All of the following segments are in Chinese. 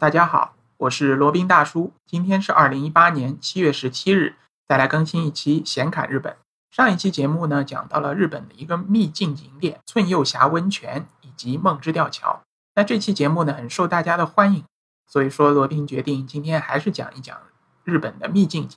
大家好，我是罗宾大叔。今天是二零一八年七月十七日，再来更新一期闲侃日本。上一期节目呢，讲到了日本的一个秘境景点寸右峡温泉以及梦之吊桥。那这期节目呢，很受大家的欢迎，所以说罗宾决定今天还是讲一讲日本的秘境。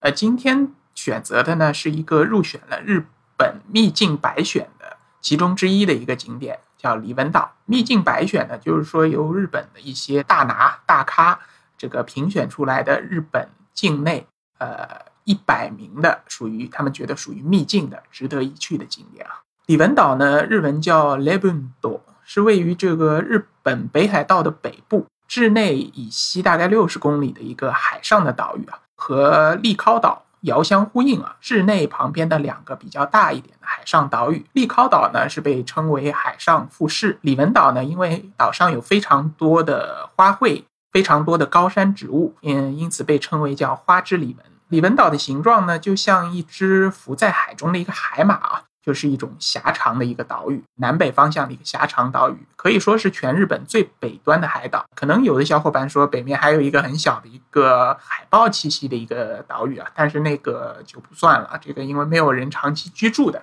呃，今天选择的呢，是一个入选了日本秘境百选的其中之一的一个景点。叫李文岛秘境百选呢，就是说由日本的一些大拿大咖这个评选出来的日本境内呃一百名的属于他们觉得属于秘境的值得一去的景点啊。李文岛呢，日文叫 Lebundo，是位于这个日本北海道的北部，至内以西大概六十公里的一个海上的岛屿啊，和利尻岛。遥相呼应啊！市内旁边的两个比较大一点的海上岛屿，利尻岛呢是被称为海上富士，李文岛呢因为岛上有非常多的花卉，非常多的高山植物，嗯，因此被称为叫花之李文。李文岛的形状呢就像一只浮在海中的一个海马啊。就是一种狭长的一个岛屿，南北方向的一个狭长岛屿，可以说是全日本最北端的海岛。可能有的小伙伴说，北面还有一个很小的一个海豹栖息的一个岛屿啊，但是那个就不算了。这个因为没有人长期居住的，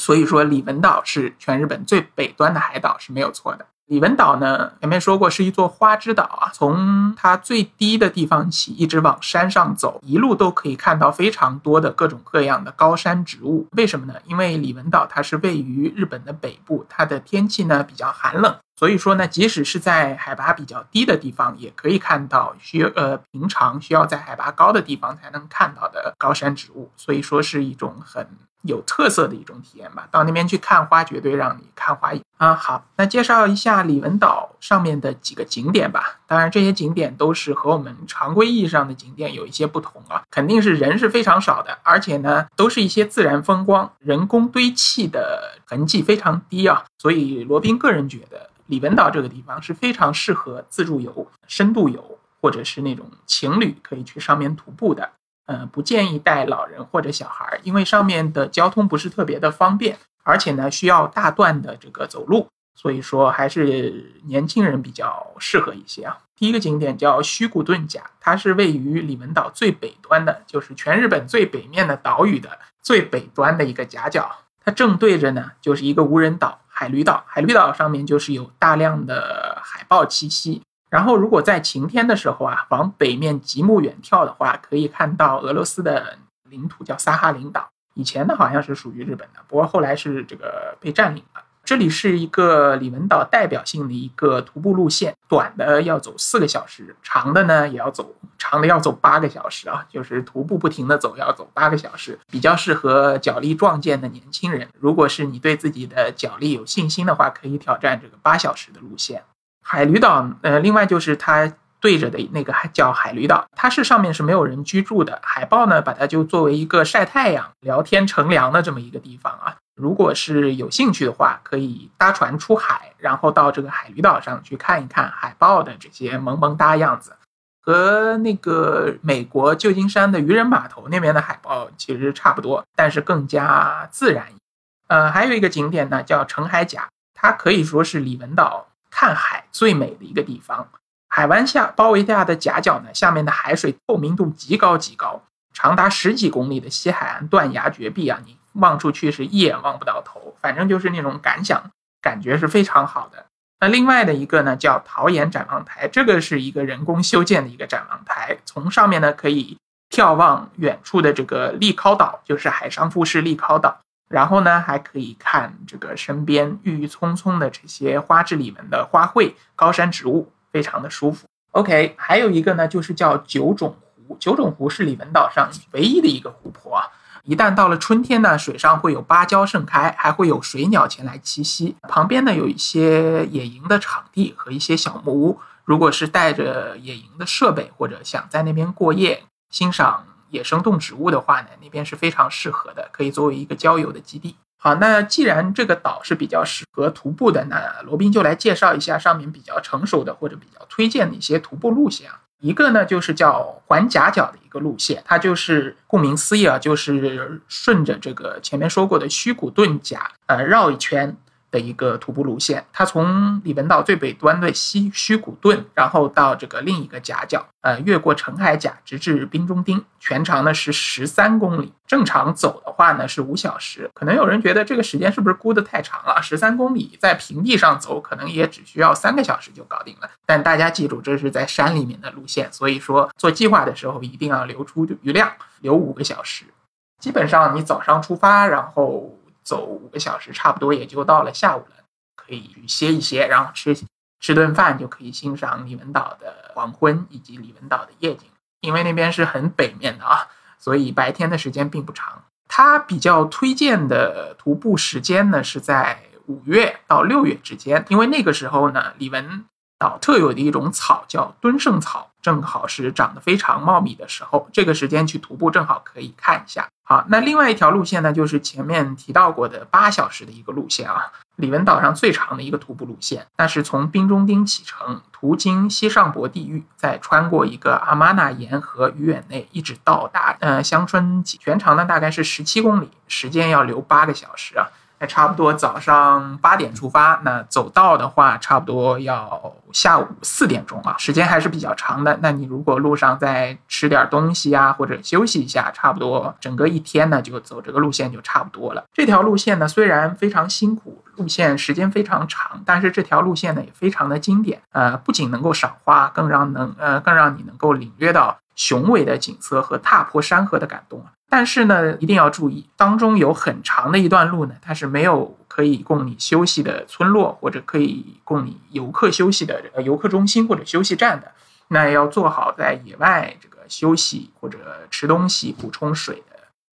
所以说李文岛是全日本最北端的海岛是没有错的。李文岛呢，前面说过是一座花之岛啊。从它最低的地方起，一直往山上走，一路都可以看到非常多的各种各样的高山植物。为什么呢？因为李文岛它是位于日本的北部，它的天气呢比较寒冷，所以说呢，即使是在海拔比较低的地方，也可以看到需呃平常需要在海拔高的地方才能看到的高山植物。所以说是一种很。有特色的一种体验吧，到那边去看花，绝对让你看花眼啊！好，那介绍一下李文岛上面的几个景点吧。当然，这些景点都是和我们常规意义上的景点有一些不同啊，肯定是人是非常少的，而且呢，都是一些自然风光，人工堆砌的痕迹非常低啊。所以，罗宾个人觉得，李文岛这个地方是非常适合自助游、深度游，或者是那种情侣可以去上面徒步的。嗯，不建议带老人或者小孩，因为上面的交通不是特别的方便，而且呢需要大段的这个走路，所以说还是年轻人比较适合一些啊。第一个景点叫须古顿岬，它是位于里文岛最北端的，就是全日本最北面的岛屿的最北端的一个夹角。它正对着呢就是一个无人岛——海驴岛。海驴岛上面就是有大量的海豹栖息。然后，如果在晴天的时候啊，往北面极目远眺的话，可以看到俄罗斯的领土，叫萨哈林岛。以前呢，好像是属于日本的，不过后来是这个被占领了。这里是一个里文岛代表性的一个徒步路线，短的要走四个小时，长的呢也要走，长的要走八个小时啊，就是徒步不停的走，要走八个小时，比较适合脚力壮健的年轻人。如果是你对自己的脚力有信心的话，可以挑战这个八小时的路线。海驴岛，呃，另外就是它对着的那个叫海驴岛，它是上面是没有人居住的。海豹呢，把它就作为一个晒太阳、聊天、乘凉的这么一个地方啊。如果是有兴趣的话，可以搭船出海，然后到这个海驴岛上去看一看海豹的这些萌萌哒样子，和那个美国旧金山的渔人码头那边的海豹其实差不多，但是更加自然。呃，还有一个景点呢，叫澄海岬，它可以说是李文岛。看海最美的一个地方，海湾下包围下的夹角呢，下面的海水透明度极高极高，长达十几公里的西海岸断崖绝壁啊，你望出去是一眼望不到头，反正就是那种感想，感觉是非常好的。那另外的一个呢，叫桃岩展望台，这个是一个人工修建的一个展望台，从上面呢可以眺望远处的这个利尻岛，就是海上富士利尻岛。然后呢，还可以看这个身边郁郁葱葱的这些花之里面的花卉、高山植物，非常的舒服。OK，还有一个呢，就是叫九种湖。九种湖是里文岛上唯一的一个湖泊啊。一旦到了春天呢，水上会有芭蕉盛开，还会有水鸟前来栖息。旁边呢，有一些野营的场地和一些小木屋。如果是带着野营的设备，或者想在那边过夜，欣赏。野生动植物的话呢，那边是非常适合的，可以作为一个郊游的基地。好，那既然这个岛是比较适合徒步的，那罗宾就来介绍一下上面比较成熟的或者比较推荐的一些徒步路线啊。一个呢就是叫环夹角的一个路线，它就是顾名思义啊，就是顺着这个前面说过的虚骨遁甲呃绕一圈，的一个徒步路线，它从里文岛最北端的西须古顿，然后到这个另一个夹角，呃，越过澄海岬，直至冰中町，全长呢是十三公里。正常走的话呢是五小时。可能有人觉得这个时间是不是估的太长了？十三公里在平地上走，可能也只需要三个小时就搞定了。但大家记住，这是在山里面的路线，所以说做计划的时候一定要留出余量，留五个小时。基本上你早上出发，然后。走五个小时，差不多也就到了下午了，可以歇一歇，然后吃吃顿饭，就可以欣赏李文岛的黄昏以及李文岛的夜景。因为那边是很北面的啊，所以白天的时间并不长。他比较推荐的徒步时间呢，是在五月到六月之间，因为那个时候呢，李文岛特有的一种草叫敦盛草，正好是长得非常茂密的时候，这个时间去徒步正好可以看一下。好，那另外一条路线呢，就是前面提到过的八小时的一个路线啊，里文岛上最长的一个徒步路线，那是从冰中丁启程，途经西上博地域，再穿过一个阿玛纳沿河鱼远内，一直到达呃香春集，全长呢大概是十七公里，时间要留八个小时啊。还差不多早上八点出发，那走到的话，差不多要下午四点钟啊，时间还是比较长的。那你如果路上再吃点东西啊，或者休息一下，差不多整个一天呢，就走这个路线就差不多了。这条路线呢，虽然非常辛苦，路线时间非常长，但是这条路线呢也非常的经典。呃，不仅能够赏花，更让能呃更让你能够领略到雄伟的景色和踏破山河的感动啊。但是呢，一定要注意，当中有很长的一段路呢，它是没有可以供你休息的村落，或者可以供你游客休息的游客中心或者休息站的。那要做好在野外这个休息或者吃东西、补充水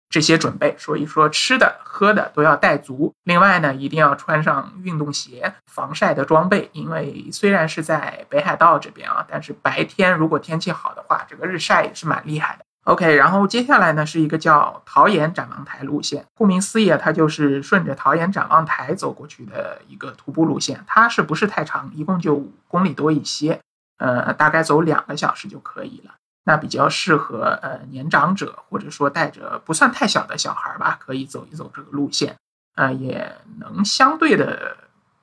这些准备。所以说，吃的喝的都要带足。另外呢，一定要穿上运动鞋、防晒的装备，因为虽然是在北海道这边啊，但是白天如果天气好的话，这个日晒也是蛮厉害的。OK，然后接下来呢是一个叫桃岩展望台路线。顾名思义，它就是顺着桃岩展望台走过去的一个徒步路线。它是不是太长？一共就五公里多一些，呃，大概走两个小时就可以了。那比较适合呃年长者或者说带着不算太小的小孩吧，可以走一走这个路线，呃，也能相对的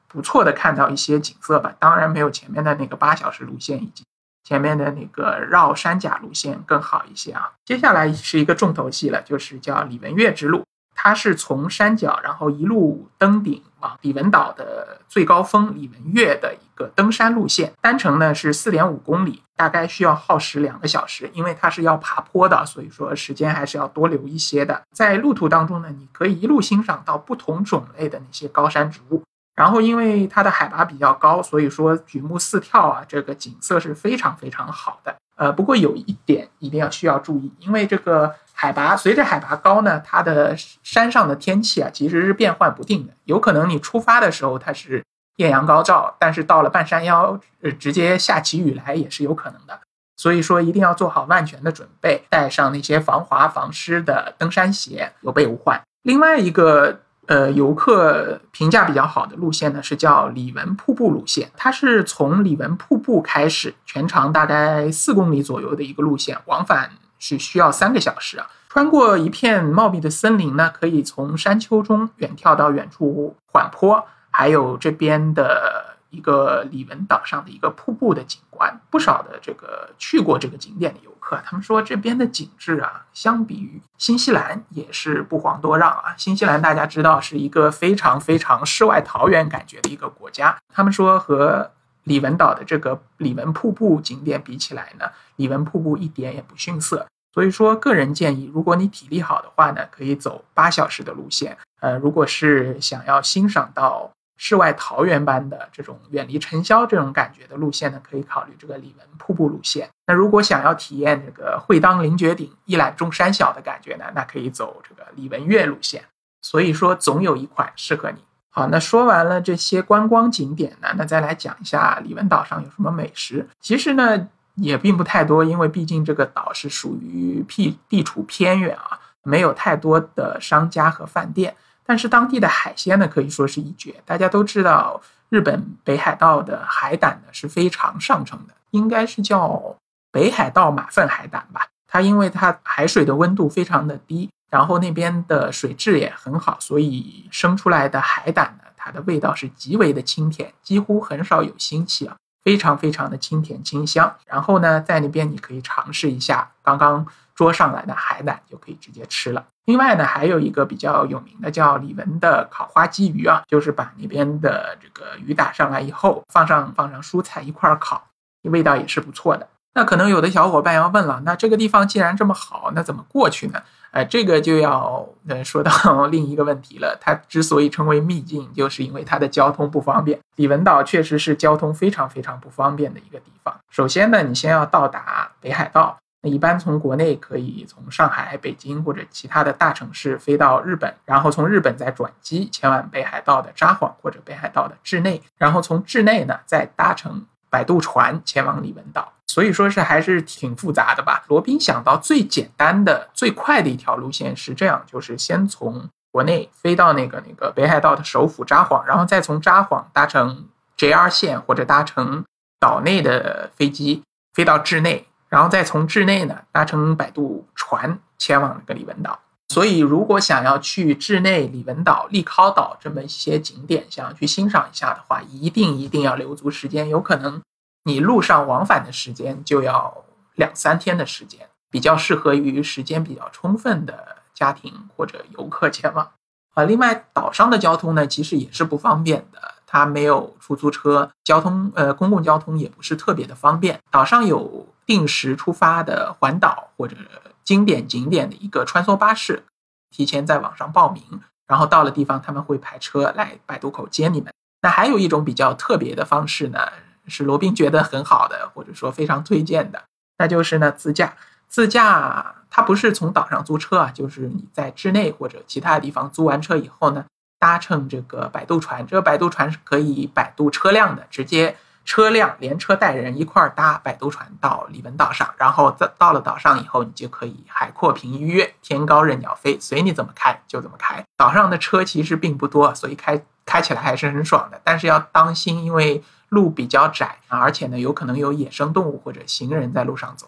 不错的看到一些景色吧。当然没有前面的那个八小时路线以及。前面的那个绕山甲路线更好一些啊。接下来是一个重头戏了，就是叫李文岳之路。它是从山脚，然后一路登顶往李文岛的最高峰李文岳的一个登山路线。单程呢是四点五公里，大概需要耗时两个小时。因为它是要爬坡的，所以说时间还是要多留一些的。在路途当中呢，你可以一路欣赏到不同种类的那些高山植物。然后，因为它的海拔比较高，所以说举目四眺啊，这个景色是非常非常好的。呃，不过有一点一定要需要注意，因为这个海拔随着海拔高呢，它的山上的天气啊其实是变幻不定的，有可能你出发的时候它是艳阳高照，但是到了半山腰，呃，直接下起雨来也是有可能的。所以说一定要做好万全的准备，带上那些防滑防湿的登山鞋，有备无患。另外一个。呃，游客评价比较好的路线呢，是叫李文瀑布路线。它是从李文瀑布开始，全长大概四公里左右的一个路线，往返是需要三个小时啊。穿过一片茂密的森林呢，可以从山丘中远眺到远处缓坡，还有这边的。一个李文岛上的一个瀑布的景观，不少的这个去过这个景点的游客，他们说这边的景致啊，相比于新西兰也是不遑多让啊。新西兰大家知道是一个非常非常世外桃源感觉的一个国家，他们说和李文岛的这个李文瀑布景点比起来呢，李文瀑布一点也不逊色。所以说，个人建议，如果你体力好的话呢，可以走八小时的路线。呃，如果是想要欣赏到。世外桃源般的这种远离尘嚣这种感觉的路线呢，可以考虑这个李文瀑布路线。那如果想要体验这个会当凌绝顶，一览众山小的感觉呢，那可以走这个李文岳路线。所以说，总有一款适合你。好，那说完了这些观光景点呢，那再来讲一下李文岛上有什么美食。其实呢，也并不太多，因为毕竟这个岛是属于僻地处偏远啊，没有太多的商家和饭店。但是当地的海鲜呢，可以说是一绝。大家都知道，日本北海道的海胆呢是非常上乘的，应该是叫北海道马粪海胆吧。它因为它海水的温度非常的低，然后那边的水质也很好，所以生出来的海胆呢。它的味道是极为的清甜，几乎很少有腥气啊，非常非常的清甜清香。然后呢，在那边你可以尝试一下刚刚捉上来的海胆，就可以直接吃了。另外呢，还有一个比较有名的叫李文的烤花鲫鱼啊，就是把那边的这个鱼打上来以后，放上放上蔬菜一块儿烤，味道也是不错的。那可能有的小伙伴要问了，那这个地方既然这么好，那怎么过去呢？哎，这个就要呃说到另一个问题了。它之所以称为秘境，就是因为它的交通不方便。李文岛确实是交通非常非常不方便的一个地方。首先呢，你先要到达北海道。那一般从国内可以从上海、北京或者其他的大城市飞到日本，然后从日本再转机前往北海道的札幌或者北海道的稚内，然后从稚内呢再搭乘摆渡船前往里文岛。所以说是还是挺复杂的吧。罗宾想到最简单的、最快的一条路线是这样，就是先从国内飞到那个那个北海道的首府札幌，然后再从札幌搭乘 JR 线或者搭乘岛内的飞机飞到稚内。然后再从稚内呢搭乘摆渡船前往那个李文岛。所以，如果想要去稚内、李文岛、利考岛这么一些景点，想要去欣赏一下的话，一定一定要留足时间。有可能你路上往返的时间就要两三天的时间，比较适合于时间比较充分的家庭或者游客前往。啊，另外岛上的交通呢，其实也是不方便的。它没有出租车，交通呃公共交通也不是特别的方便。岛上有定时出发的环岛或者经典景点的一个穿梭巴士，提前在网上报名，然后到了地方他们会派车来摆渡口接你们。那还有一种比较特别的方式呢，是罗宾觉得很好的，或者说非常推荐的，那就是呢自驾。自驾它不是从岛上租车啊，就是你在稚内或者其他地方租完车以后呢。搭乘这个摆渡船，这个摆渡船是可以摆渡车辆的，直接车辆连车带人一块儿搭摆渡船到李文岛上，然后在到了岛上以后，你就可以海阔凭鱼跃，天高任鸟飞，随你怎么开就怎么开。岛上的车其实并不多，所以开开起来还是很爽的，但是要当心，因为路比较窄，而且呢有可能有野生动物或者行人在路上走，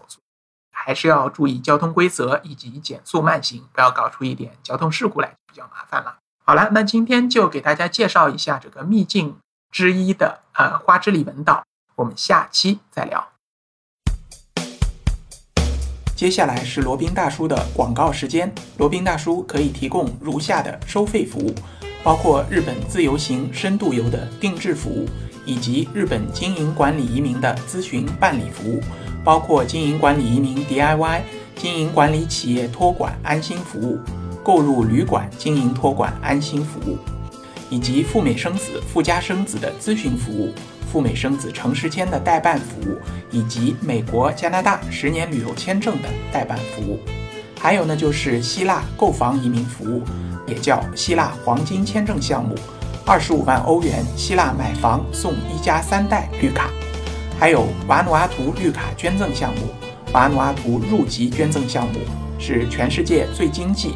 还是要注意交通规则以及减速慢行，不要搞出一点交通事故来，比较麻烦了。好了，那今天就给大家介绍一下这个秘境之一的呃花之里文岛，我们下期再聊。接下来是罗宾大叔的广告时间，罗宾大叔可以提供如下的收费服务，包括日本自由行、深度游的定制服务，以及日本经营管理移民的咨询办理服务，包括经营管理移民 DIY、经营管理企业托管安心服务。购入旅馆经营托管安心服务，以及赴美生子、赴加生子的咨询服务，赴美生子城市签的代办服务，以及美国、加拿大十年旅游签证的代办服务。还有呢，就是希腊购房移民服务，也叫希腊黄金签证项目，二十五万欧元希腊买房送一家三代绿卡。还有瓦努阿图绿卡捐赠项目，瓦努阿图入籍捐赠项目是全世界最经济。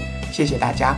谢谢大家。